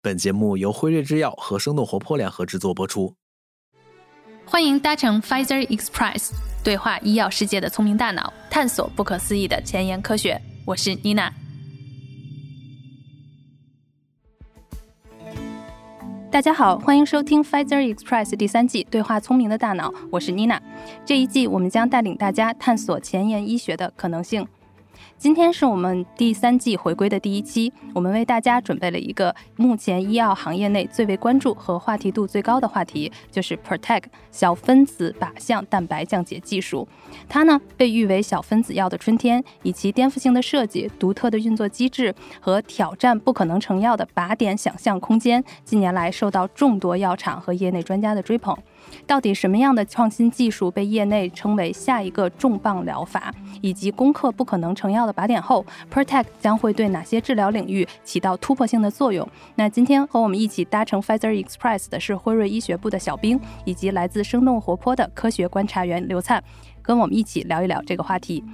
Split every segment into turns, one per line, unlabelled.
本节目由辉瑞制药和生动活泼联合制作播出。
欢迎搭乘 Pfizer Express，对话医药世界的聪明大脑，探索不可思议的前沿科学。我是妮娜。大家好，欢迎收听 Pfizer Express 第三季《对话聪明的大脑》，我是妮娜。这一季我们将带领大家探索前沿医学的可能性。今天是我们第三季回归的第一期，我们为大家准备了一个目前医药行业内最为关注和话题度最高的话题，就是 PROTAC 小分子靶向蛋白降解技术。它呢被誉为小分子药的春天，以其颠覆性的设计、独特的运作机制和挑战不可能成药的靶点想象空间，近年来受到众多药厂和业内专家的追捧。到底什么样的创新技术被业内称为下一个重磅疗法，以及攻克不可能成药的靶点后，Protect 将会对哪些治疗领域起到突破性的作用？那今天和我们一起搭乘 Pfizer Express 的是辉瑞医学部的小兵，以及来自生动活泼的科学观察员刘灿，跟我们一起聊一聊这个话题。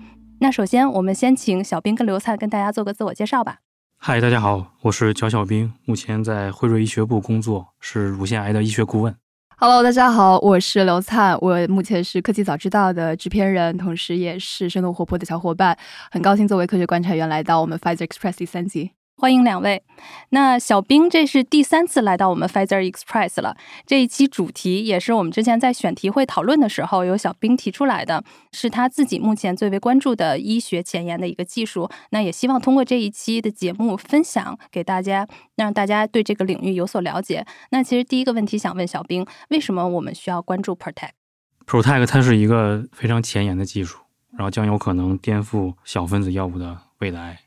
那首先，我们先请小兵跟刘灿跟大家做个自我介绍吧。
嗨，大家好，我是乔小兵，目前在辉瑞医学部工作，是乳腺癌的医学顾问。
Hello，大家好，我是刘灿，我目前是科技早知道的制片人，同时也是生动活泼的小伙伴，很高兴作为科学观察员来到我们 Pfizer Express 第三集。
欢迎两位。那小兵，这是第三次来到我们 Pfizer Express 了。这一期主题也是我们之前在选题会讨论的时候，由小兵提出来的，是他自己目前最为关注的医学前沿的一个技术。那也希望通过这一期的节目分享给大家，让大家对这个领域有所了解。那其实第一个问题想问小兵，为什么我们需要关注
Protect？Protect 它是一个非常前沿的技术，然后将有可能颠覆小分子药物的未来。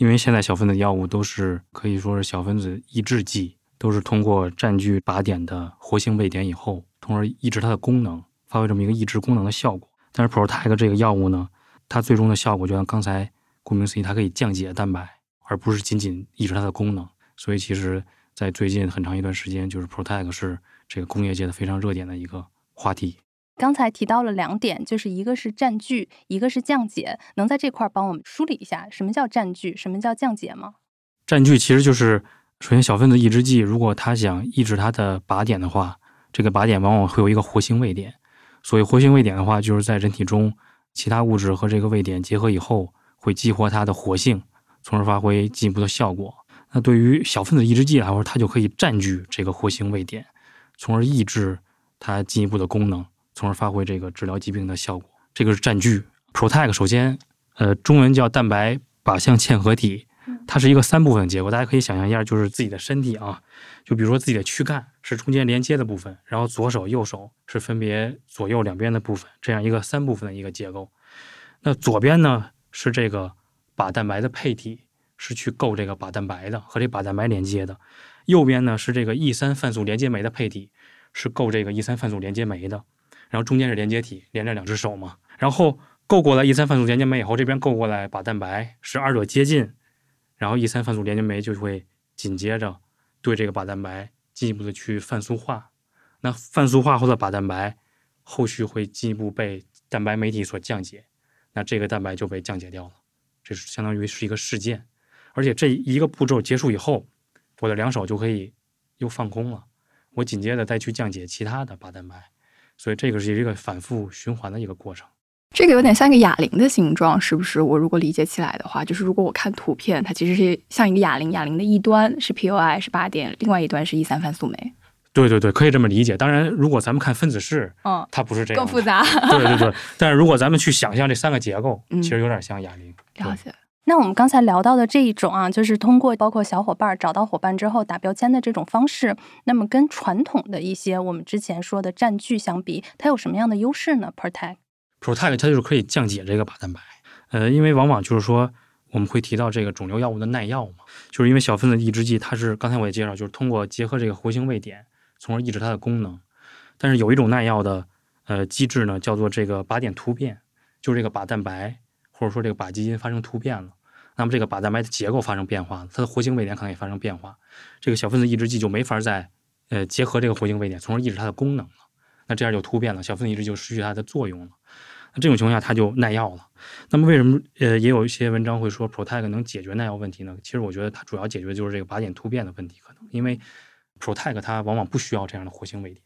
因为现在小分子药物都是可以说是小分子抑制剂，都是通过占据靶点的活性位点以后，从而抑制它的功能，发挥这么一个抑制功能的效果。但是 PROTAC 这个药物呢，它最终的效果就像刚才顾名思义，它可以降解蛋白，而不是仅仅抑制它的功能。所以其实，在最近很长一段时间，就是 PROTAC 是这个工业界的非常热点的一个话题。
刚才提到了两点，就是一个是占据，一个是降解。能在这块儿帮我们梳理一下，什么叫占据，什么叫降解吗？
占据其实就是，首先小分子抑制剂，如果它想抑制它的靶点的话，这个靶点往往会有一个活性位点。所以活性位点的话，就是在人体中其他物质和这个位点结合以后，会激活它的活性，从而发挥进一步的效果。那对于小分子抑制剂来说，它就可以占据这个活性位点，从而抑制它进一步的功能。从而发挥这个治疗疾病的效果。这个是占据 PROTAC，首先，呃，中文叫蛋白靶向嵌合体，它是一个三部分结构。大家可以想象一下，就是自己的身体啊，就比如说自己的躯干是中间连接的部分，然后左手、右手是分别左右两边的部分，这样一个三部分的一个结构。那左边呢是这个靶蛋白的配体，是去构这个靶蛋白的，和这靶蛋白连接的；右边呢是这个 E 三泛素连接酶的配体，是构这个 E 三泛素连接酶的。然后中间是连接体，连着两只手嘛。然后够过来 E 三泛素连接酶以后，这边够过来靶蛋白，使二者接近，然后 E 三泛素连接酶就会紧接着对这个靶蛋白进一步的去泛素化。那泛素化后的靶蛋白，后续会进一步被蛋白酶体所降解，那这个蛋白就被降解掉了。这是相当于是一个事件，而且这一个步骤结束以后，我的两手就可以又放空了，我紧接着再去降解其他的靶蛋白。所以这个是一个反复循环的一个过程。
这个有点像一个哑铃的形状，是不是？我如果理解起来的话，就是如果我看图片，它其实是像一个哑铃，哑铃的一端是 POI 是靶点，另外一端是 E 三泛素酶。
对对对，可以这么理解。当然，如果咱们看分子式，
嗯，
它不是这样，
更复杂。
对对对。但是如果咱们去想象这三个结构，其实有点像哑铃。
了解。
那我们刚才聊到的这一种啊，就是通过包括小伙伴找到伙伴之后打标签的这种方式，那么跟传统的一些我们之前说的占据相比，它有什么样的优势呢
？Protect，Protect 它就是可以降解这个靶蛋白。呃，因为往往就是说我们会提到这个肿瘤药物的耐药嘛，就是因为小分子抑制剂它是刚才我也介绍，就是通过结合这个活性位点，从而抑制它的功能。但是有一种耐药的呃机制呢，叫做这个靶点突变，就是这个靶蛋白或者说这个靶基因发生突变了。那么这个靶蛋白的结构发生变化了，它的活性位点可能也发生变化，这个小分子抑制剂就没法再呃结合这个活性位点，从而抑制它的功能了。那这样就突变了，小分子抑制就失去它的作用了。那这种情况下它就耐药了。那么为什么呃也有一些文章会说 Protect 能解决耐药问题呢？其实我觉得它主要解决的就是这个靶点突变的问题，可能因为 Protect 它往往不需要这样的活性位点，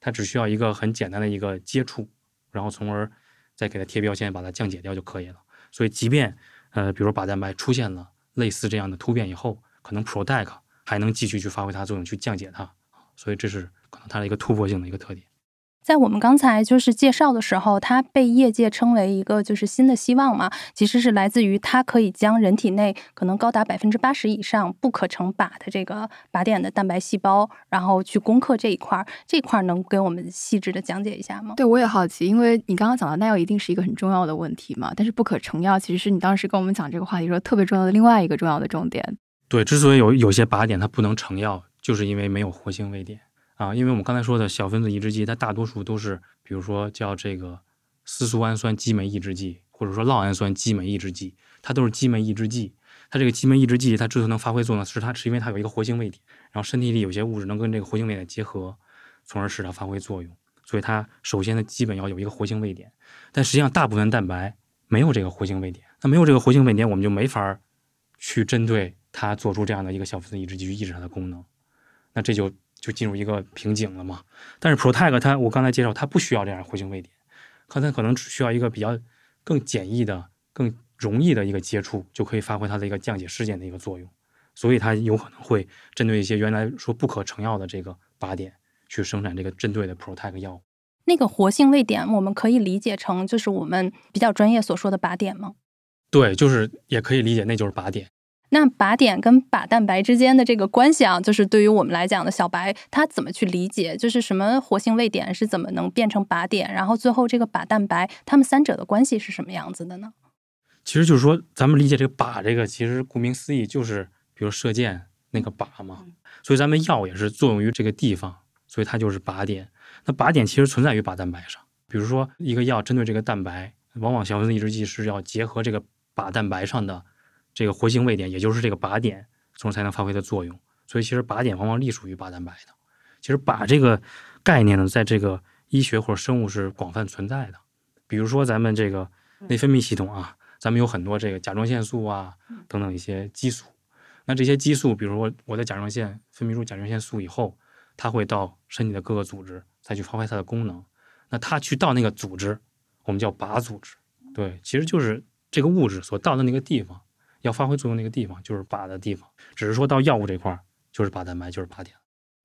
它只需要一个很简单的一个接触，然后从而再给它贴标签，把它降解掉就可以了。所以即便呃比如靶蛋白出现了类似这样的突变以后，可能 Protect 还能继续去发挥它作用，去降解它。所以这是可能它的一个突破性的一个特点。
在我们刚才就是介绍的时候，它被业界称为一个就是新的希望嘛，其实是来自于它可以将人体内可能高达百分之八十以上不可成靶的这个靶点的蛋白细胞，然后去攻克这一块儿。这块儿能给我们细致的讲解一下吗？
对，我也好奇，因为你刚刚讲到耐药一定是一个很重要的问题嘛，但是不可成药其实是你当时跟我们讲这个话题时候特别重要的另外一个重要的重点。
对，之所以有有些靶点它不能成药，就是因为没有活性位点。啊，因为我们刚才说的小分子抑制剂，它大多数都是，比如说叫这个丝素氨酸激酶抑制剂，或者说酪氨酸激酶抑制剂，它都是激酶抑制剂。它这个激酶抑制剂，它之所以能发挥作用，是它是因为它有一个活性位点，然后身体里有些物质能跟这个活性位点结合，从而使它发挥作用。所以它首先的基本要有一个活性位点。但实际上，大部分蛋白没有这个活性位点，那没有这个活性位点，我们就没法去针对它做出这样的一个小分子抑制剂去抑制它的功能。那这就。就进入一个瓶颈了嘛？但是 Protect 它，我刚才介绍，它不需要这样活性位点，它它可能只需要一个比较更简易的、更容易的一个接触，就可以发挥它的一个降解事件的一个作用。所以它有可能会针对一些原来说不可成药的这个靶点，去生产这个针对的 Protect 药物。
那个活性位点，我们可以理解成就是我们比较专业所说的靶点吗？
对，就是也可以理解，那就是靶点。
那靶点跟靶蛋白之间的这个关系啊，就是对于我们来讲的小白，他怎么去理解？就是什么活性位点是怎么能变成靶点？然后最后这个靶蛋白，它们三者的关系是什么样子的呢？
其实就是说，咱们理解这个靶，这个其实顾名思义就是比如射箭那个靶嘛。所以咱们药也是作用于这个地方，所以它就是靶点。那靶点其实存在于靶蛋白上。比如说一个药针对这个蛋白，往往小分子抑制剂是要结合这个靶蛋白上的。这个活性位点，也就是这个靶点，从而才能发挥的作用。所以，其实靶点往往隶属于靶蛋白的。其实，靶这个概念呢，在这个医学或者生物是广泛存在的。比如说，咱们这个内分泌系统啊，咱们有很多这个甲状腺素啊等等一些激素。那这些激素，比如说我的甲状腺分泌出甲状腺素以后，它会到身体的各个组织再去发挥它的功能。那它去到那个组织，我们叫靶组织。对，其实就是这个物质所到的那个地方。要发挥作用那个地方就是靶的地方，只是说到药物这块儿就是靶蛋白，就是靶点。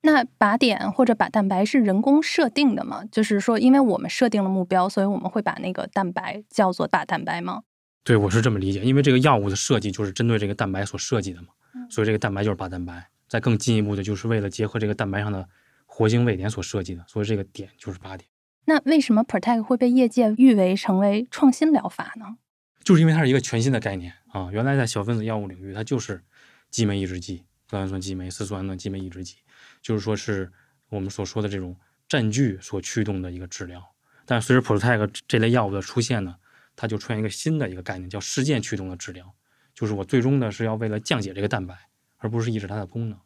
那靶点或者靶蛋白是人工设定的吗？就是说，因为我们设定了目标，所以我们会把那个蛋白叫做靶蛋白吗？
对，我是这么理解。因为这个药物的设计就是针对这个蛋白所设计的嘛，所以这个蛋白就是靶蛋白。再更进一步的，就是为了结合这个蛋白上的活性位点所设计的，所以这个点就是靶点。
那为什么 Protect 会被业界誉为成为创新疗法呢？
就是因为它是一个全新的概念啊！原来在小分子药物领域，它就是激酶抑制剂，酪氨酸激酶、色素氨酸激酶抑制剂，就是说是我们所说的这种占据所驱动的一个治疗。但随着 Protect 这类药物的出现呢，它就出现一个新的一个概念，叫事件驱动的治疗，就是我最终的是要为了降解这个蛋白，而不是抑制它的功能。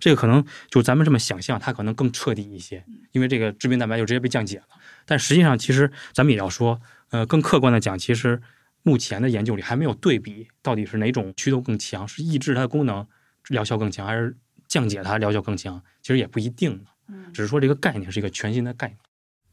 这个可能就咱们这么想象，它可能更彻底一些，因为这个致病蛋白就直接被降解了。但实际上，其实咱们也要说，呃，更客观的讲，其实。目前的研究里还没有对比，到底是哪种驱动更强，是抑制它的功能疗效更强，还是降解它疗效更强？其实也不一定嗯，只是说这个概念是一个全新的概念。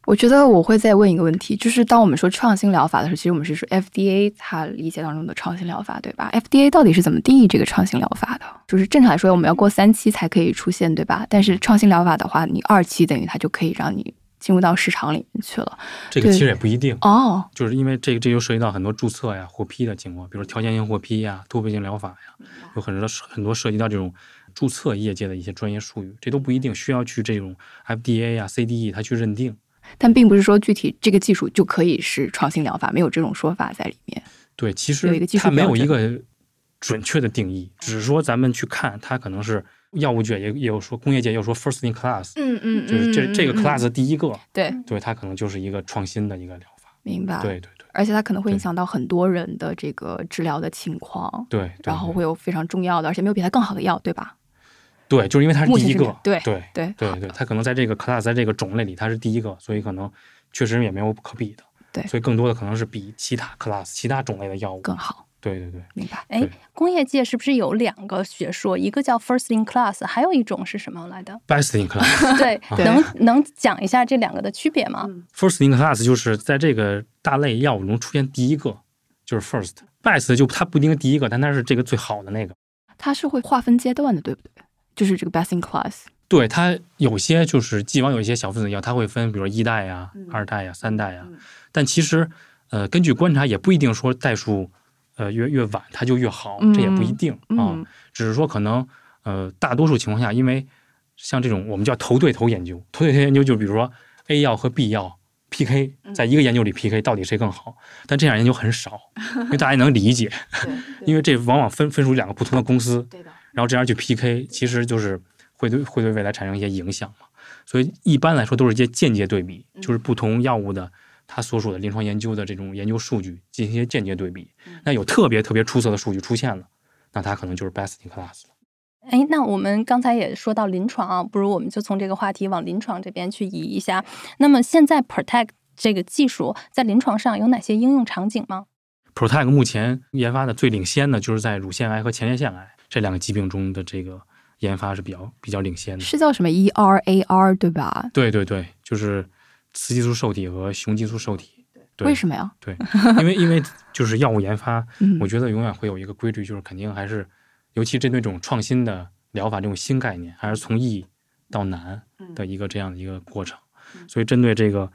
我觉得我会再问一个问题，就是当我们说创新疗法的时候，其实我们是说 FDA 它理解当中的创新疗法，对吧？FDA 到底是怎么定义这个创新疗法的？就是正常来说，我们要过三期才可以出现，对吧？但是创新疗法的话，你二期等于它就可以让你。进入到市场里面去了，
这个其实也不一定
哦，
就是因为这个这就涉及到很多注册呀、获批的情况，比如条件性获批呀、突破性疗法呀，有很多很多涉及到这种注册业界的一些专业术语，这都不一定需要去这种 FDA 呀、CDE 它去认定。
但并不是说具体这个技术就可以是创新疗法，没有这种说法在里面。
对，其实它没有一个准确的定义，只是说咱们去看它可能是。药物界也也有说，工业界也有说，first in class，
嗯嗯，
就是这这个 class 第一个，
对，
对，它可能就是一个创新的一个疗法，
明白？
对对对，
而且它可能会影响到很多人的这个治疗的情况，
对，
然后会有非常重要的，而且没有比它更好的药，对吧？
对，就是因为它是第一个，
对
对对对对，它可能在这个 class 在这个种类里它是第一个，所以可能确实也没有可比的。
对。
所以更多的可能是比其他 class 其他种类的药物
更好，
对对对，
明白？
哎，工业界是不是有两个学说？一个叫 first in class，还有一种是什么来的
？best in class。
对，
对
能能讲一下这两个的区别吗
？First in class 就是在这个大类药物中出现第一个，就是 first。Best 就它不一定是第一个，但它是这个最好的那个。
它是会划分阶段的，对不对？就是这个 best in class，
对它有些就是既往有一些小分子药，它会分，比如一代呀、二代呀、三代呀。但其实，呃，根据观察，也不一定说代数，呃，越越晚它就越好，这也不一定啊、
嗯
只是说可能，呃，大多数情况下，因为像这种我们叫头对头研究，头对头研究就比如说 A 药和 B 药 PK，在一个研究里 PK 到底谁更好，但这样研究很少，因为大家能理解，因为这往往分分属两个不同的公司，然后这样去 PK，其实就是会对会对未来产生一些影响嘛。所以一般来说都是一些间接对比，就是不同药物的它所属的临床研究的这种研究数据进行一些间接对比。那有特别特别出色的数据出现了，那它可能就是 best in class 了。
哎，那我们刚才也说到临床啊，不如我们就从这个话题往临床这边去移一下。那么现在 Protect 这个技术在临床上有哪些应用场景吗
？Protect 目前研发的最领先的就是在乳腺癌和前列腺癌这两个疾病中的这个研发是比较比较领先的。
是叫什么 ERAR 对吧？
对对对，就是雌激素受体和雄激素受体。对
为什么呀？
对，因为因为就是药物研发，
嗯
我觉得永远会有一个规律，就是肯定还是，尤其针对这种创新的疗法这种新概念，还是从易到难的一个这样的一个过程。所以针对这个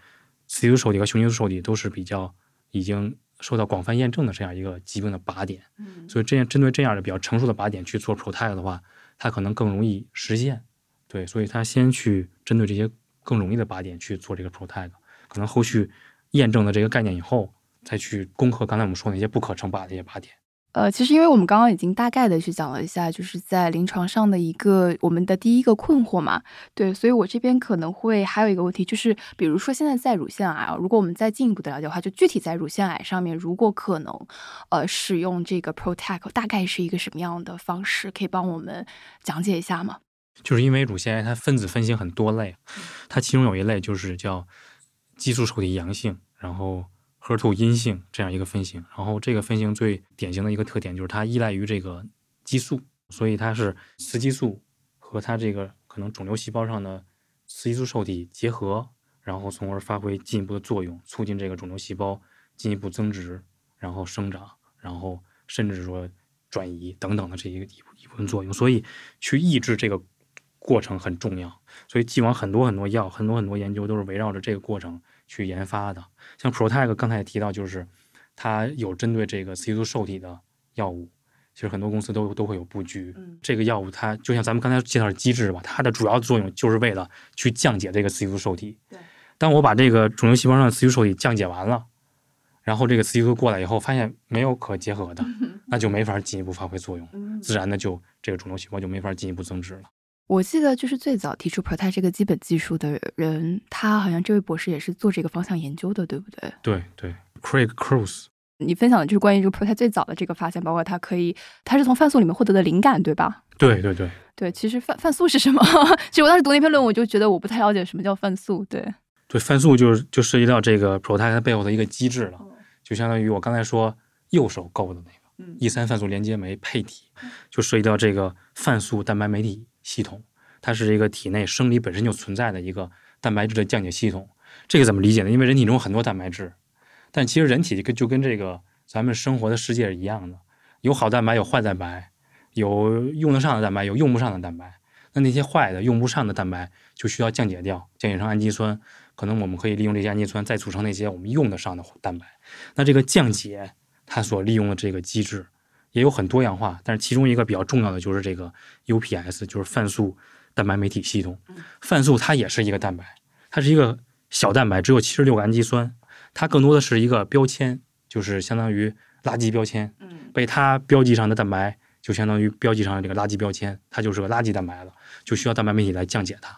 雌激素受体和雄激素受体都是比较已经受到广泛验证的这样一个疾病的靶点。所以这样针对这样的比较成熟的靶点去做 Protect 的话，它可能更容易实现。对，所以它先去针对这些更容易的靶点去做这个 Protect，可能后续验证了这个概念以后，再去攻克刚才我们说那些不可称靶的一些靶点。
呃，其实因为我们刚刚已经大概的去讲了一下，就是在临床上的一个我们的第一个困惑嘛，对，所以我这边可能会还有一个问题，就是比如说现在在乳腺癌啊，如果我们再进一步的了解的话，就具体在乳腺癌上面，如果可能，呃，使用这个 Protect 大概是一个什么样的方式，可以帮我们讲解一下吗？
就是因为乳腺癌它分子分型很多类，它其中有一类就是叫激素受体阳性，然后 HER2 阴性这样一个分型。然后这个分型最典型的一个特点就是它依赖于这个激素，所以它是雌激素和它这个可能肿瘤细胞上的雌激素受体结合，然后从而发挥进一步的作用，促进这个肿瘤细胞进一步增殖，然后生长，然后甚至说转移等等的这一一部分作用。所以去抑制这个过程很重要。所以既往很多很多药，很多很多研究都是围绕着这个过程去研发的。像 Protag 刚才也提到，就是它有针对这个雌激素受体的药物。其实很多公司都都会有布局，这个药物它就像咱们刚才介绍的机制吧，它的主要作用就是为了去降解这个雌激素受体。
对，
当我把这个肿瘤细胞上的雌激素受体降解完了，然后这个雌激素过来以后，发现没有可结合的，那就没法进一步发挥作用，自然的就这个肿瘤细胞就没法进一步增殖了。
我记得就是最早提出 Protect 这个基本技术的人，他好像这位博士也是做这个方向研究的，对不对？
对对，Craig Cruz，
你分享的就是关于这个 Protect 最早的这个发现，包括它可以，它是从泛素里面获得的灵感，对吧？
对对对，
对，其实泛泛素是什么？其实我当时读那篇论文，我就觉得我不太了解什么叫泛素。对，
对，泛素就是就涉及到这个 Protect 它背后的一个机制了，就相当于我刚才说右手勾的那个 E 三泛素连接酶配体，就涉及到这个泛素蛋白酶体系统，它是一个体内生理本身就存在的一个蛋白质的降解系统。这个怎么理解呢？因为人体中有很多蛋白质，但其实人体跟就跟这个咱们生活的世界是一样的，有好蛋白，有坏蛋白，有用得上的蛋白，有用不上的蛋白。那那些坏的、用不上的蛋白就需要降解掉，降解成氨基酸。可能我们可以利用这些氨基酸再组成那些我们用得上的蛋白。那这个降解它所利用的这个机制也有很多样化，但是其中一个比较重要的就是这个 UPS，就是泛素蛋白酶体系统。泛素它也是一个蛋白，它是一个小蛋白，只有七十六个氨基酸，它更多的是一个标签，就是相当于垃圾标签。被它标记上的蛋白就相当于标记上的这个垃圾标签，它就是个垃圾蛋白了，就需要蛋白酶体来降解它。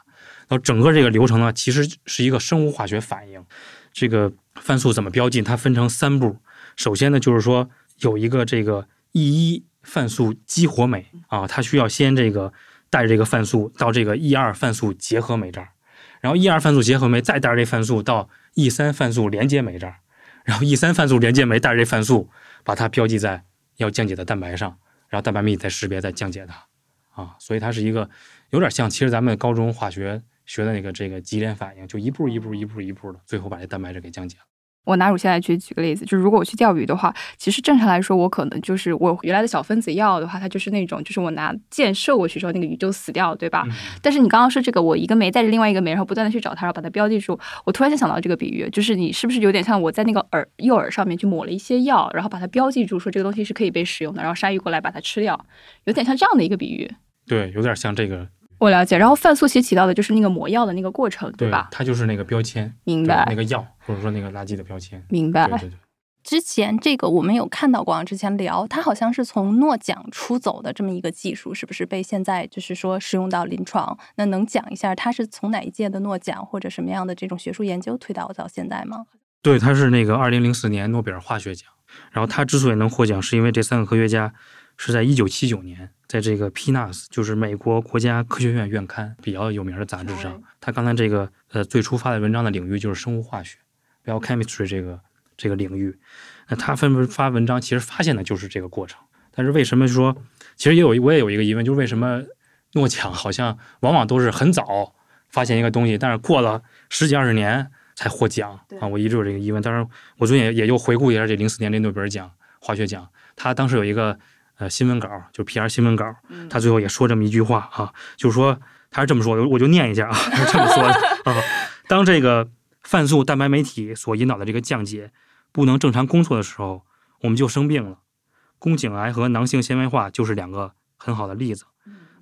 然后整个这个流程呢，其实是一个生物化学反应。这个泛素怎么标记？它分成三步。首先呢，就是说有一个这个 E 一泛素激活酶啊，它需要先这个带着这个泛素到这个 E 二泛素结合酶这儿，然后 E 二泛素结合酶再带着这泛素到 E 三泛素连接酶这儿，然后 E 三泛素连接酶带着这泛素，把它标记在要降解的蛋白上，然后蛋白酶再识别再降解它，啊，所以它是一个有点像，其实咱们高中化学学的那个这个级联反应，就一步一步一步一步的，最后把这蛋白质给降解了。
我拿乳腺来举举个例子，就是如果我去钓鱼的话，其实正常来说，我可能就是我原来的小分子药的话，它就是那种，就是我拿箭射过去之后，那个鱼就死掉，对吧？
嗯
但是你刚刚说这个，我一个酶带着另外一个酶，然后不断的去找它，然后把它标记住。我突然间想到这个比喻，就是你是不是有点像我在那个耳右耳上面去抹了一些药，然后把它标记住，说这个东西是可以被使用的，然后鲨鱼过来把它吃掉，有点像这样的一个比喻。
对，有点像这个，
我了解。然后范素其实起到的就是那个抹药的那个过程，
对
吧？
它就是那个标签，
明白
那个药或者说那个垃圾的标签。
明白。
对对对。
之前这个我们有看到过啊，之前聊它好像是从诺奖出走的这么一个技术，是不是被现在就是说使用到临床？那能讲一下它是从哪一届的诺奖或者什么样的这种学术研究推导到现在吗？
对，他是那个二零零四年诺贝尔化学奖。然后他之所以能获奖，是因为这三个科学家是在一九七九年，在这个 PNAS，就是美国国家科学院院刊比较有名的杂志上，他刚才这个呃最初发的文章的领域就是生物化学 （biochemistry） 这个这个领域。那他分发文章，其实发现的就是这个过程。但是为什么说，其实也有我也有一个疑问，就是为什么诺奖好像往往都是很早发现一个东西，但是过了十几二十年才获奖啊？我一直有这个疑问。当然，我最近也也就回顾一下这零四年这诺贝尔奖化学奖，他当时有一个呃新闻稿，就 PR 新闻稿，他最后也说这么一句话啊，就是说他是这么说的，我就念一下啊，他是这么说的啊，当这个泛素蛋白酶体所引导的这个降解不能正常工作的时候，我们就生病了。宫颈癌和囊性纤维化就是两个很好的例子。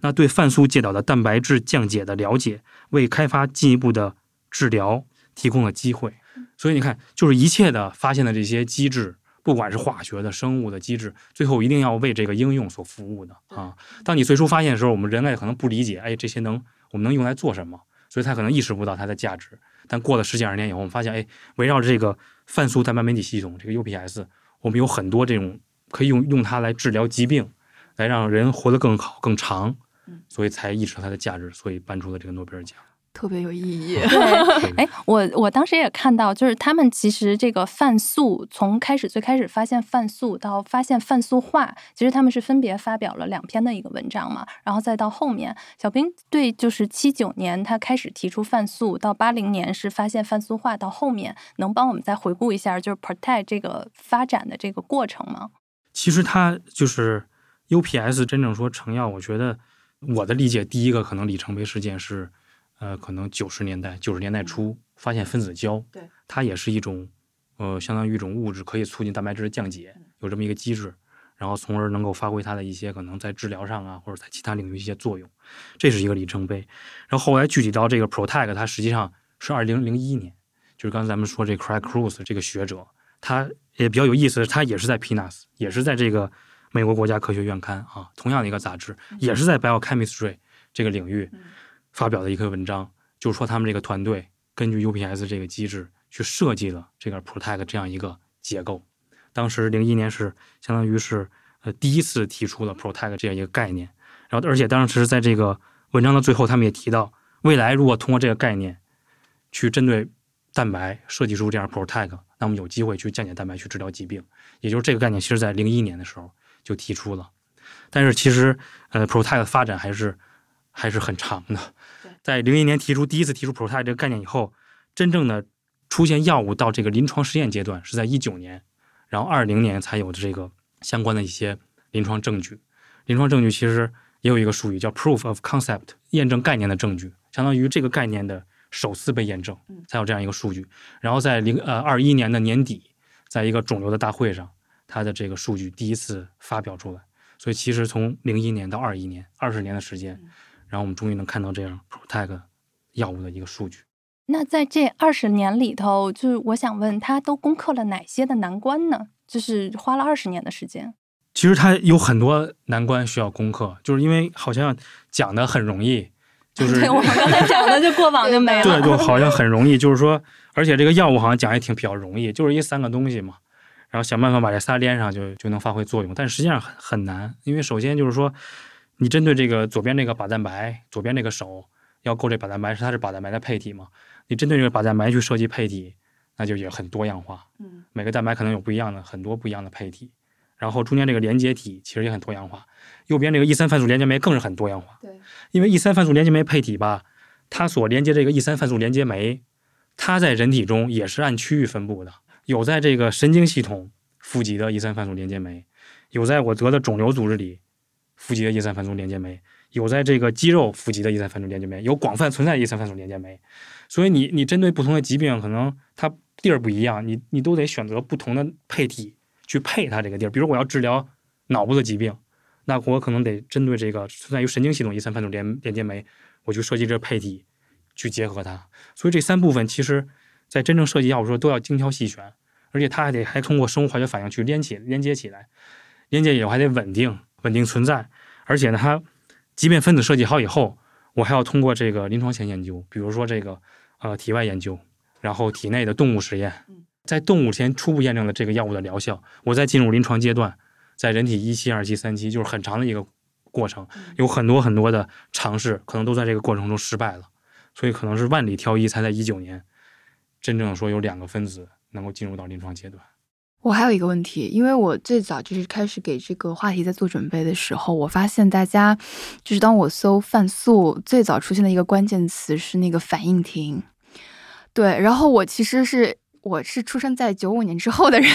那对泛素介导的蛋白质降解的了解，为开发进一步的治疗提供了机会。所以你看，就是一切的发现的这些机制，不管是化学的、生物的机制，最后一定要为这个应用所服务的啊。当你最初发现的时候，我们人类可能不理解，哎，这些能我们能用来做什么？所以他可能意识不到它的价值。但过了十几二十年以后，我们发现，哎，围绕着这个泛素蛋白酶体系统，这个 UPS，我们有很多这种可以用用它来治疗疾病，来让人活得更好、更长。所以才意识到它的价值，所以颁出了这个诺贝尔奖。
特别有意义。
对，哎，我我当时也看到，就是他们其实这个泛素从开始最开始发现泛素到发现泛素化，其实他们是分别发表了两篇的一个文章嘛，然后再到后面，小兵对就是七九年他开始提出泛素，到八零年是发现泛素化，到后面能帮我们再回顾一下就是 Protect 这个发展的这个过程吗？
其实它就是 UPS 真正说成药，我觉得我的理解，第一个可能里程碑事件是，呃，可能九十年代九十年代初发现分子胶，
对，
它也是一种，呃，相当于一种物质，可以促进蛋白质的降解，有这么一个机制，然后从而能够发挥它的一些可能在治疗上啊，或者在其他领域一些作用，这是一个里程碑。然后后来具体到这个 Protect，它实际上是二零零一年，就是刚才咱们说这 Craig Cruz 这个学者，他也比较有意思，他也是在 PNAS，也是在这个美国国家科学院刊啊，同样的一个杂志，也是在 biochemistry 这个领域发表的一篇文章，就是说他们这个团队根据 UPS 这个机制去设计了这个 Protect 这样一个结构。当时零一年是相当于是呃第一次提出了 Protect 这样一个概念，然后而且当时在这个文章的最后，他们也提到，未来如果通过这个概念去针对蛋白设计出这样 Protect，那么有机会去降解蛋白去治疗疾病。也就是这个概念，其实在零一年的时候就提出了，但是其实呃 Protect 的发展还是还是很长的。在零一年提出第一次提出 ProType 这个概念以后，真正的出现药物到这个临床实验阶段是在一九年，然后二零年才有的这个相关的一些临床证据。临床证据其实也有一个术语叫 Proof of Concept，验证概念的证据，相当于这个概念的首次被验证，才有这样一个数据。然后在零呃二一年的年底，在一个肿瘤的大会上，它的这个数据第一次发表出来。所以其实从零一年到二一年，二十年的时间，然后我们终于能看到这样 Protect 药物的一个数据。
那在这二十年里头，就是我想问他都攻克了哪些的难关呢？就是花了二十年的时间。
其实它有很多难关需要攻克，就是因为好像讲的很容易，就是
对我们刚才讲的就过往就没了。
对，就好像很容易，就是说，而且这个药物好像讲也挺比较容易，就是一三个东西嘛，然后想办法把这仨连上就就能发挥作用，但实际上很很难，因为首先就是说，你针对这个左边这个靶蛋白，左边这个手要够这靶蛋白，是它是靶蛋白的配体嘛，你针对这个靶蛋白去设计配体，那就也很多样化。
嗯，
每个蛋白可能有不一样的很多不一样的配体，然后中间这个连接体其实也很多样化。右边这个 E 三泛素连接酶更是很多样化，
对，
因为 E 三泛素连接酶配体吧，它所连接这个 E 三泛素连接酶，它在人体中也是按区域分布的，有在这个神经系统富集的 E 三泛素连接酶，有在我得的肿瘤组织里富集的 E 三泛素连接酶，有在这个肌肉富集的 E 三泛素连接酶，有广泛存在的 E 三泛素连接酶。所以你你针对不同的疾病，可能它地儿不一样，你你都得选择不同的配体去配它这个地儿。比如我要治疗脑部的疾病，那我可能得针对这个存在于神经系统 E 三泛素连连接酶，我就设计这个配体去结合它。所以这三部分其实，在真正设计药物的时候都要精挑细选，而且它还得还通过生物化学反应去连起连接起来，连接以后还得稳定稳定存在，而且呢，它即便分子设计好以后，我还要通过这个临床前研究，比如说这个呃体外研究，然后体内的动物实验，在动物前初步验证了这个药物的疗效，我再进入临床阶段，在人体一期、二期、三期，就是很长的一个过程，有很多很多的尝试，可能都在这个过程中失败了，所以可能是万里挑一，才在一九年真正说有两个分子能够进入到临床阶段。
我还有一个问题，因为我最早就是开始给这个话题在做准备的时候，我发现大家就是当我搜泛素，最早出现的一个关键词是那个反应停。对，然后我其实是我是出生在九五年之后的人，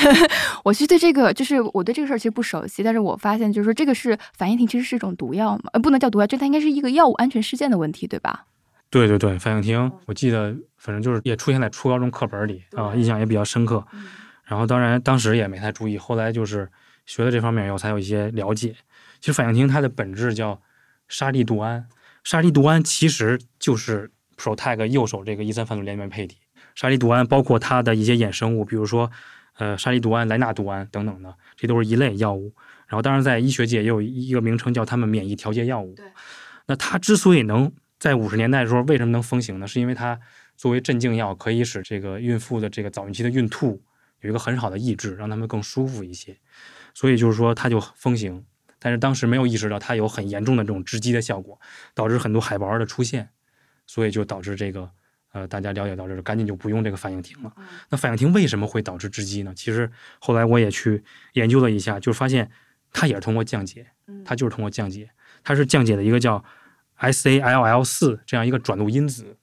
我其实对这个就是我对这个事儿其实不熟悉，但是我发现就是说这个是反应停，其实是一种毒药嘛，呃，不能叫毒药，就它应该是一个药物安全事件的问题，对吧？
对对对，反应停，我记得反正就是也出现在初高中课本里啊，印象也比较深刻。然后当然当时也没太注意，后来就是学了这方面以后才有一些了解。其实反应停它的本质叫沙利度胺，沙利度胺其实就是 Protag 右手这个 E 三泛素连接酶配体。沙利度胺包括它的一些衍生物，比如说呃沙利度胺、莱纳度胺等等的，这都是一类药物。然后当然在医学界也有一个名称叫它们免疫调节药物。那它之所以能在五十年代的时候为什么能风行呢？是因为它作为镇静药，可以使这个孕妇的这个早孕期的孕吐有一个很好的抑制，让他们更舒服一些。所以就是说它就风行，但是当时没有意识到它有很严重的这种致畸的效果，导致很多海胞的出现，所以就导致这个呃大家了解到这，赶紧就不用这个反应停了。那反应停为什么会导致致畸呢？其实后来我也去研究了一下，就发现它也是通过降解，它就是通过降解，它是降解的一个叫 SALL 四这样一个转录因子，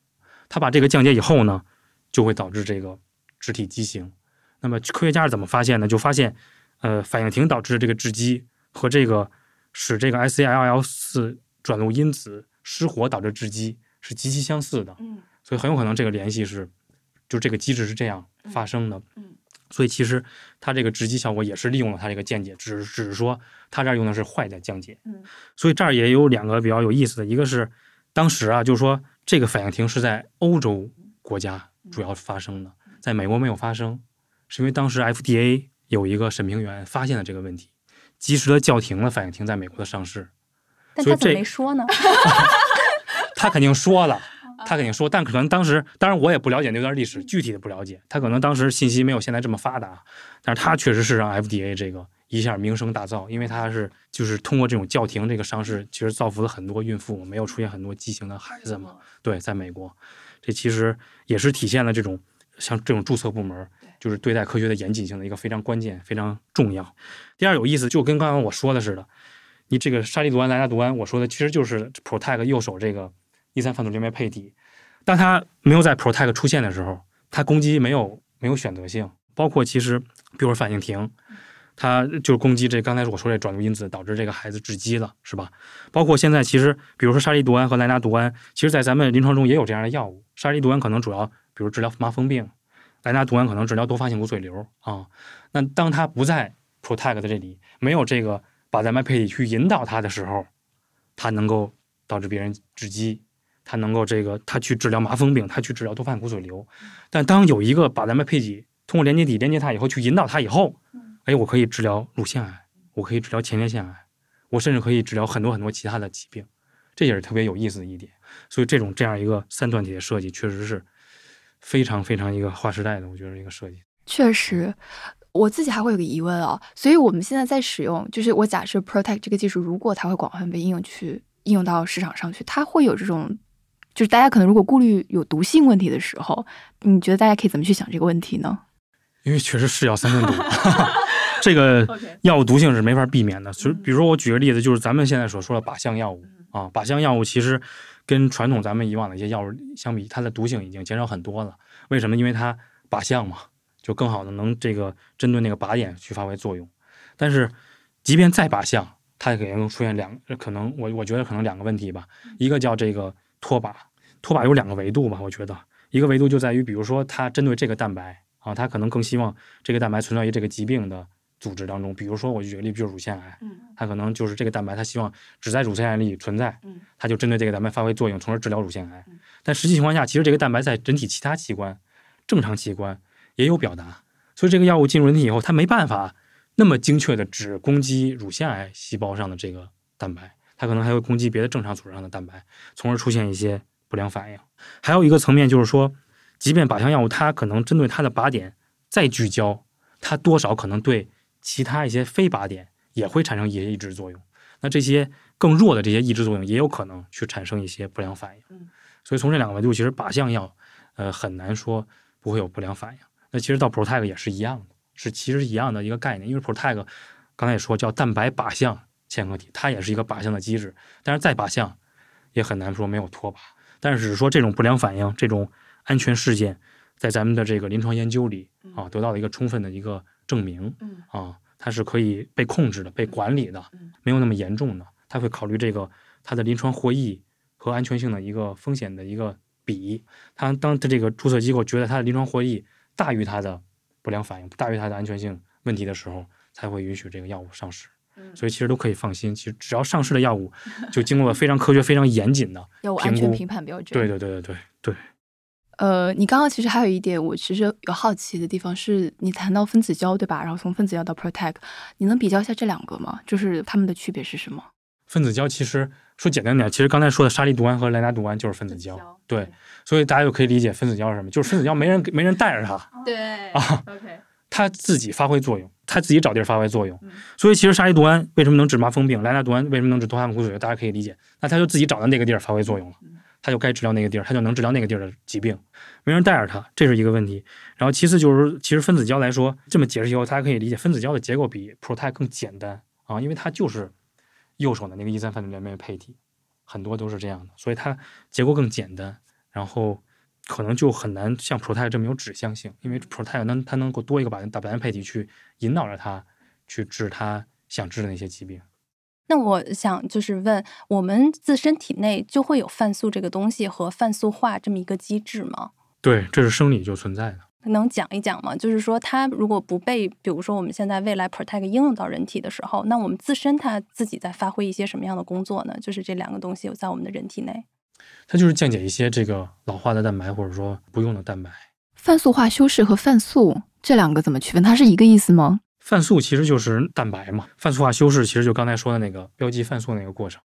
它把这个降解以后呢，就会导致这个肢体畸形。那么科学家是怎么发现呢？就发现，呃，反应停导致的这个致畸和这个使这个 SCLL 四转录因子失活导致致畸是极其相似的。
嗯，
所以很有可能这个联系是，就这个机制是这样发生的。
嗯，
所以其实它这个致畸效果也是利用了它这个降解，只只是说它这儿用的是坏的降解。
嗯，
所以这儿也有两个比较有意思的，一个是当时啊，就是说这个反应停是在欧洲国家主要发生的，在美国没有发生。是因为当时 FDA 有一个审评员发现了这个问题，及时的叫停了反应停在美国的上市。
但他怎么没说呢？
他肯定说了，他肯定说，但可能当时，当然我也不了解那段历史，具体的不了解。他可能当时信息没有现在这么发达，但是他确实是让 FDA 这个一下名声大噪，因为他是就是通过这种叫停这个上市，其实造福了很多孕妇，没有出现很多畸形的孩子嘛。对，在美国，这其实也是体现了这种像这种注册部门。就是对待科学的严谨性的一个非常关键、非常重要。第二有意思，就跟刚刚我说的似的，你这个沙利度胺、莱纳度胺，我说的其实就是 protect 右手这个 E 三泛素连酶配体。当它没有在 protect 出现的时候，它攻击没有没有选择性，包括其实比如说反应停，它就是攻击这刚才我说这转录因子，导致这个孩子致畸了，是吧？包括现在其实比如说沙利度胺和莱纳度胺，其实在咱们临床中也有这样的药物。沙利度胺可能主要比如治疗麻风病。莱纳度胺可能治疗多发性骨髓瘤啊，那当它不在 Protag 的这里，没有这个把咱们配体去引导它的时候，它能够导致别人致畸，它能够这个它去治疗麻风病，它去治疗多发性骨髓瘤。但当有一个把咱们配体通过连接体连接它以后，去引导它以后，哎，我可以治疗乳腺癌，我可以治疗前列腺癌，我甚至可以治疗很多很多其他的疾病，这也是特别有意思的一点。所以这种这样一个三段体的设计，确实是。非常非常一个划时代的，我觉得一个设计。
确实，我自己还会有个疑问啊，所以我们现在在使用，就是我假设 Protect 这个技术，如果它会广泛被应用去应用到市场上去，它会有这种就是大家可能如果顾虑有毒性问题的时候，你觉得大家可以怎么去想这个问题呢？
因为确实是药三分毒，这个药物毒性是没法避免的。就比如说我举个例子，就是咱们现在所说的靶向药物啊，靶向药物其实跟传统咱们以往的一些药物相比，它的毒性已经减少很多了。为什么？因为它靶向嘛，就更好的能这个针对那个靶点去发挥作用。但是即便再靶向，它也可能出现两可能我我觉得可能两个问题吧，一个叫这个脱靶，脱靶有两个维度吧，我觉得一个维度就在于，比如说它针对这个蛋白。啊，它可能更希望这个蛋白存在于这个疾病的组织当中，比如说我就举个例，比如乳腺癌，嗯，他可能就是这个蛋白，它希望只在乳腺癌里存在，嗯，他就针对这个蛋白发挥作用，从而治疗乳腺癌。但实际情况下，其实这个蛋白在人体其他器官、正常器官也有表达，所以这个药物进入人体以后，它没办法那么精确的只攻击乳腺癌细胞上的这个蛋白，它可能还会攻击别的正常组织上的蛋白，从而出现一些不良反应。还有一个层面就是说。即便靶向药物，它可能针对它的靶点再聚焦，它多少可能对其他一些非靶点也会产生一些抑制作用。那这些更弱的这些抑制作用，也有可能去产生一些不良反应。所以从这两个维度，其实靶向药，呃，很难说不会有不良反应。那其实到 Protect 也是一样的，是其实一样的一个概念。因为 Protect 刚才也说叫蛋白靶向嵌合体，它也是一个靶向的机制。但是再靶向，也很难说没有脱靶。但是只是说这种不良反应，这种。安全事件在咱们的这个临床研究里啊，得到了一个充分的一个证明。啊，它是可以被控制的、被管理的，没有那么严重的。他会考虑这个它的临床获益和安全性的一个风险的一个比。他当他这个注册机构觉得它的临床获益大于它的不良反应、大于它的安全性问题的时候，才会允许这个药物上市。所以其实都可以放心。其实只要上市的药物，就经过了非常科学、非常严谨的
药物安全评判标准。
对对对对对对。
呃，你刚刚其实还有一点，我其实有好奇的地方，是你谈到分子胶，对吧？然后从分子胶到 Protect，你能比较一下这两个吗？就是它们的区别是什么？
分子胶其实说简单点，其实刚才说的沙利度胺和莱纳度胺就是分子胶，对，所以大家就可以理解分子胶是什么，就是分子胶没人没人带着它，
对
啊，OK，它自己发挥作用，它自己找地儿发挥作用，所以其实沙利度胺为什么能治麻风病，莱纳度胺为什么能治多汗苦水，大家可以理解，那它就自己找到那个地儿发挥作用了。他就该治疗那个地儿，他就能治疗那个地儿的疾病，没人带着他，这是一个问题。然后其次就是，其实分子胶来说，这么解释以后，大家可以理解，分子胶的结构比 Protect 更简单啊，因为它就是右手的那个 E 三反联酶配体，很多都是这样的，所以它结构更简单，然后可能就很难像 Protect 这么有指向性，因为 Protect 能它能够多一个把蛋白配体去引导着它去治它想治的那些疾病。
那我想就是问，我们自身体内就会有泛素这个东西和泛素化这么一个机制吗？
对，这是生理就存在的。
能讲一讲吗？就是说，它如果不被，比如说我们现在未来 Protect 应用到人体的时候，那我们自身它自己在发挥一些什么样的工作呢？就是这两个东西有在我们的人体内，
它就是降解一些这个老化的蛋白或者说不用的蛋白。
泛素化修饰和泛素这两个怎么区分？它是一个意思吗？
泛素其实就是蛋白嘛，泛素化修饰其实就刚才说的那个标记泛素那个过程。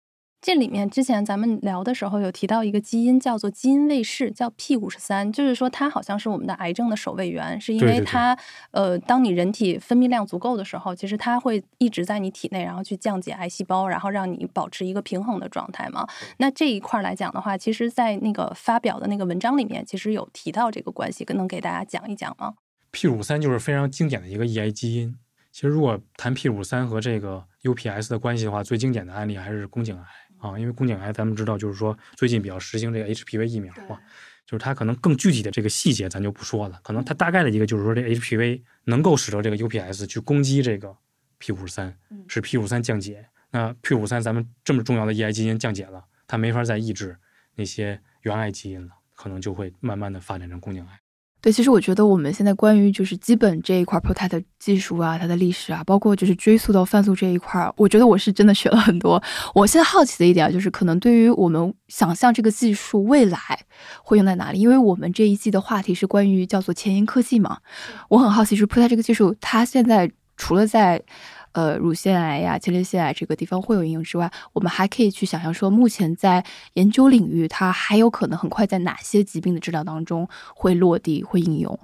这里面之前咱们聊的时候有提到一个基因叫做基因卫士，叫 P 五十三，就是说它好像是我们的癌症的守卫员，是因为它呃，当你人体分泌量足够的时候，其实它会一直在你体内，然后去降解癌细胞，然后让你保持一个平衡的状态嘛。那这一块来讲的话，其实在那个发表的那个文章里面，其实有提到这个关系，能给大家讲一讲吗
？P 五三就是非常经典的一个抑癌基因。其实，如果谈 P 五三和这个 UPS 的关系的话，最经典的案例还是宫颈癌啊。因为宫颈癌，咱们知道，就是说最近比较实行这个 HPV 疫苗嘛，就是它可能更具体的这个细节咱就不说了。可能它大概的一个就是说，这 HPV 能够使得这个 UPS 去攻击这个 P 五三，使 P 五三降解。那 P 五三咱们这么重要的抑癌基因降解了，它没法再抑制那些原癌基因了，可能就会慢慢的发展成宫颈癌。
对，其实我觉得我们现在关于就是基本这一块 Protect 技术啊，它的历史啊，包括就是追溯到泛素这一块，我觉得我是真的学了很多。我现在好奇的一点就是，可能对于我们想象这个技术未来会用在哪里，因为我们这一季的话题是关于叫做前沿科技嘛，我很好奇，是 Protect 这个技术，它现在除了在呃，乳腺癌呀、前列腺癌这个地方会有应用之外，我们还可以去想象说，目前在研究领域，它还有可能很快在哪些疾病的治疗当中会落地、会应用？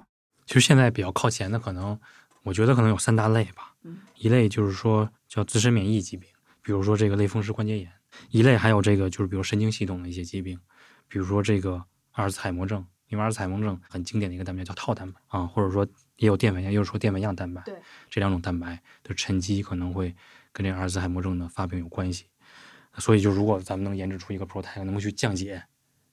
其实现在比较靠前的，可能我觉得可能有三大类吧。一类就是说叫自身免疫疾病，比如说这个类风湿关节炎；一类还有这个就是比如神经系统的一些疾病，比如说这个阿尔茨海默症，因为阿尔茨海默症很经典的一个蛋白叫套蛋白啊，或者说也有淀粉样，也有说淀粉样蛋白，
对，
这两种蛋白的沉积可能会跟这个阿尔茨海默症的发病有关系。所以，就如果咱们能研制出一个 PROTAC 能够去降解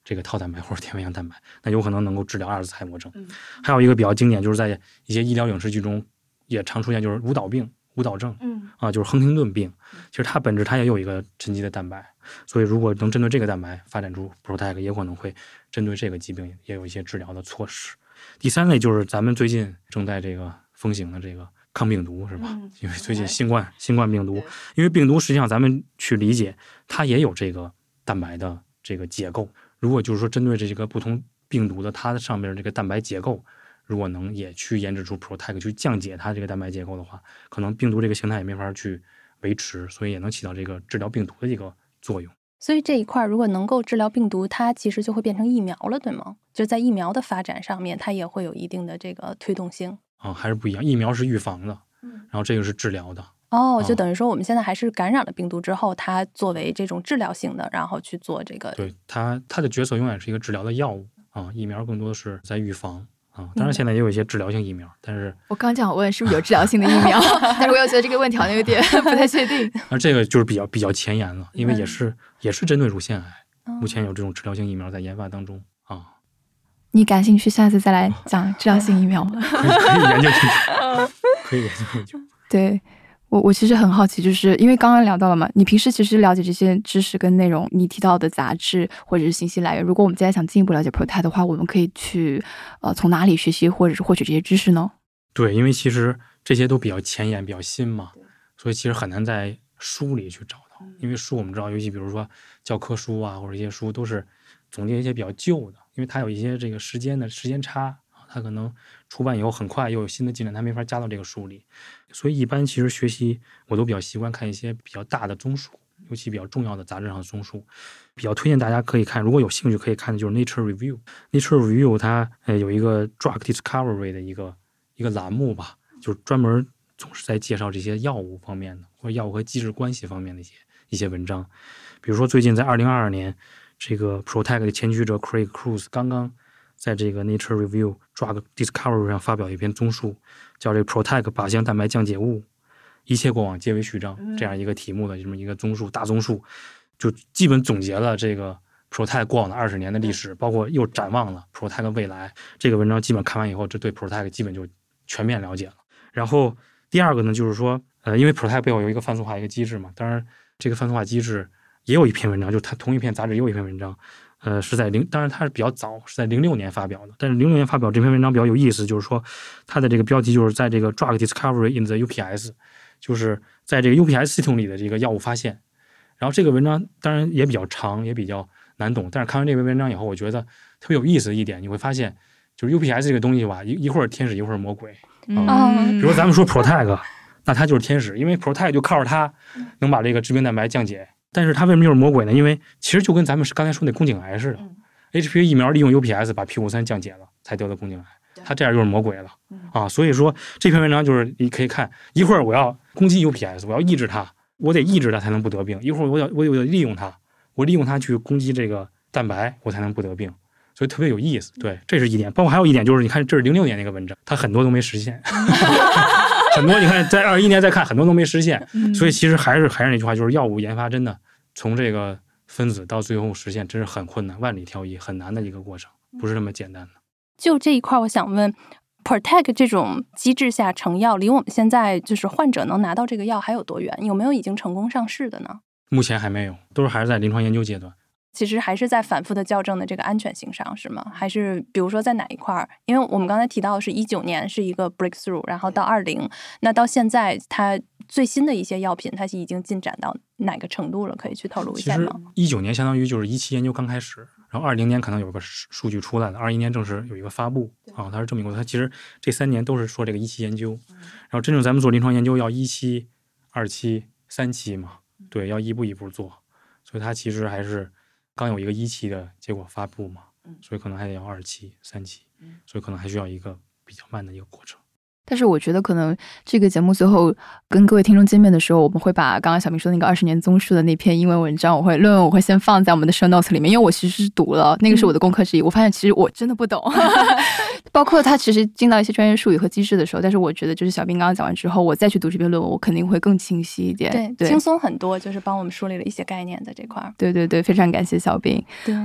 这个套蛋白或者淀粉样蛋白，那有可能能够治疗阿尔茨海默症。
嗯
还有一个比较经典，就是在一些医疗影视剧中也常出现，就是舞蹈病、舞蹈症
嗯
啊，就是亨廷顿病。其实它本质它也有一个沉积的蛋白，所以如果能针对这个蛋白发展出 PROTAC，也可能会针对这个疾病也有一些治疗的措施。第三类就是咱们最近正在这个风行的这个抗病毒，是吧？
嗯
因为最近新冠新冠病毒，因为病毒实际上咱们去理解，它也有这个蛋白的这个结构。如果就是说针对这个不同病毒的它的上面这个蛋白结构，如果能也去研制出 Protect 去降解它这个蛋白结构的话，可能病毒这个形态也没法去维持，所以也能起到这个治疗病毒的一个作用。
所以这一块儿如果能够治疗病毒，它其实就会变成疫苗了，对吗？就在疫苗的发展上面，它也会有一定的这个推动性。
啊，还是不一样。疫苗是预防的，
嗯
然后这个是治疗的。
哦，就
哦
等于说我们现在还是感染了病毒之后，它作为这种治疗性的，然后去做这个。
对它，它的角色永远是一个治疗的药物啊，疫苗更多的是在预防啊。当然，现在也有一些治疗性疫苗，但是
我刚想问是不是有治疗性的疫苗，但是我又觉得这个问题好像有点 不太确定。
而这个就是比较比较前沿了，因为也
嗯
是也是针对乳腺癌，
嗯
目前有这种治疗性疫苗在研发当中啊，
你感兴趣，下次再来讲治疗性疫苗吗？
可以可以研究 研究。
对我，我其实很好奇，就是因为刚刚聊到了嘛，你平时其实了解这些知识跟内容，你提到的杂志或者是信息来源，如果我们现在想进一步了解 ProTide 的话，我们可以去呃从哪里学习或者是获取这些知识呢？
对，因为其实这些都比较前沿、比较新嘛，所以其实很难在书里去找到。因为书我们知道，尤其比如说教科书啊，或者一些书都是总结一些比较旧的，因为它有一些这个时间的时间差啊，它可能出版以后很快又有新的进展，它没法加到这个书里。所以一般其实学习我都比较习惯看一些比较大的综述，尤其比较重要的杂志上的综述，比较推荐大家可以看，如果有兴趣可以看的就是 Nature Review。Nature Review 它呃有一个 Drug Discovery 的一个一个栏目吧，就是专门总是在介绍这些药物方面的或者药物和机制关系方面的一些一些文章。比如说最近在二零二二年，这个 Protect 的前驱者 Craig Cruz 刚刚在这个 Nature Review Drug Discovery 上发表一篇综述，叫这个 Protect 靶向蛋白降解物，一切过往皆为序章这样一个题目的这么一个综述大综述，就基本总结了这个 Protect 过往的二十年的历史，包括又展望了 Protect 未来。这个文章基本看完以后，这对 Protect 基本就全面了解了。然后第二个呢，就是说，呃，因为 Protect 背后有一个泛素化一个机制嘛，当然这个泛素化机制也有一篇文章，就是它同一篇杂志也有一篇文章，呃，是在零，当然它是比较早，是在零六年发表的。但是零六年发表这篇文章比较有意思，就是说它的这个标题就是在这个 Drug Discovery in the UPS，就是在这个 UPS 系统里的这个药物发现。然后这个文章当然也比较长，也比较难懂，但是看完这篇文章以后，我觉得特别有意思的一点，你会发现，就是 UPS 这个东西吧，一一会儿天使，一会儿魔鬼。
嗯
比如咱们说 Protect，那它就是天使，因为 Protect 就靠着它能把这个致病蛋白降解。但是它为什么又是魔鬼呢？因为其实就跟咱们刚才说那宫颈癌似的，HPV 疫苗利用 UPS 把 P 五三降解了，才得的宫颈癌。它这样就是魔鬼了啊！所以说这篇文章就是你可以看，一会儿我要攻击 UPS，我要抑制它，我得抑制它才能不得病；一会儿我要我得利用它，我利用它去攻击这个蛋白，我才能不得病。所以特别有意思，对，这是一点。包括还有一点就是，你看这是零六年那个文章，它很多都没实现，很多你看在二一年再看，很多都没实现。所以其实还是还是那句话，就是药物研发真的从这个分子到最后实现，真是很困难，万里挑一，很难的一个过程，不是那么简单的。
就这一块，我想问，Protect 这种机制下成药，离我们现在就是患者能拿到这个药还有多远？有没有已经成功上市的呢？
目前还没有，都是还是在临床研究阶段。
其实还是在反复的校正的这个安全性上，是吗？还是比如说在哪一块儿？因为我们刚才提到的是一九年是一个 breakthrough，然后到二零，那到现在它最新的一些药品，它是已经进展到哪个程度了？可以去透露一下吗？
一九年相当于就是一期研究刚开始，然后二零年可能有个数数据出来了，二一年正式有一个发布啊，它是这么一个过。它其实这三年都是说这个一期研究，然后真正咱们做临床研究要一期、二期、三期嘛，对，要一步一步做，所以它其实还是刚有一个一期的结果发布嘛，所以可能还得要二期、三期，所以可能还需要一个比较慢的一个过程。
但是我觉得可能这个节目最后跟各位听众见面的时候，我们会把刚刚小明说的那个二十年综述的那篇英文文章，我会论文我会先放在我们的 show notes 里面，因为我其实是读了，那个是我的功课之一。我发现其实我真的不懂，包括他其实进到一些专业术语和机制的时候，但是我觉得就是小兵刚刚讲完之后，我再去读这篇论文，我肯定会更清晰一点，
对，轻松很多，就是帮我们梳理了一些概念在这块儿。
对对对，非常感谢小兵。
对，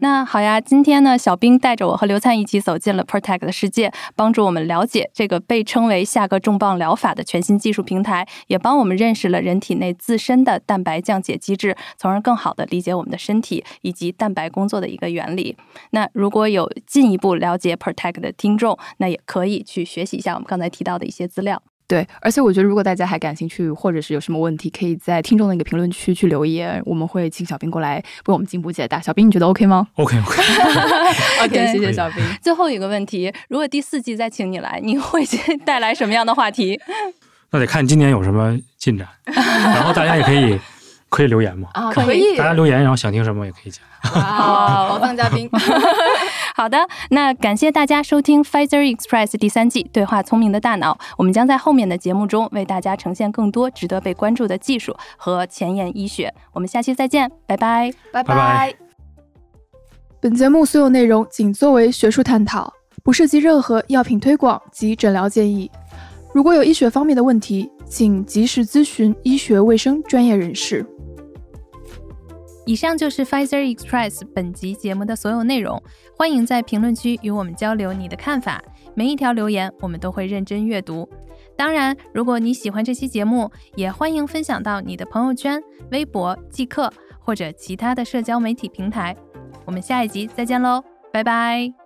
那好呀，今天呢，小兵带着我和刘灿一起走进了 Protect 的世界，帮助我们了解这个被称为下个重磅疗法的全新技术平台，也帮我们认识了人体内自身的蛋白降解机制，从而更好的理解我们的身体以及蛋白工作的一个原理。那如果有进一步了解 Protect 的听众，那也可以去学习一下我们刚才提到的一些资料。
对，而且我觉得如果大家还感兴趣，或者是有什么问题，可以在听众的一个评论区去留言，我们会请小兵过来为我们进一步解答。小兵，你觉得 OK 吗
？OK OK
OK，谢谢小兵。
最后一个问题，如果第四季再请你来，你会 带来什么样的话题？
那得看今年有什么进展，然后大家也可以可以留言吗？
啊，可以，
大家留言，然后想听什么也可以讲。
好，宝藏嘉宾。
好的，那感谢大家收听 Pfizer Express 第三季对话聪明的大脑。我们将在后面的节目中为大家呈现更多值得被关注的技术和前沿医学。我们下期再见，拜拜，
拜
拜。
本节目所有内容仅作为学术探讨，不涉及任何药品推广及诊疗建议。如果有医学方面的问题，请及时咨询医学卫生专业人士。
以上就是 Pfizer Express 本集节目的所有内容，欢迎在评论区与我们交流你的看法，每一条留言我们都会认真阅读。当然，如果你喜欢这期节目，也欢迎分享到你的朋友圈、微博、即刻或者其他的社交媒体平台。我们下一集再见喽，拜拜。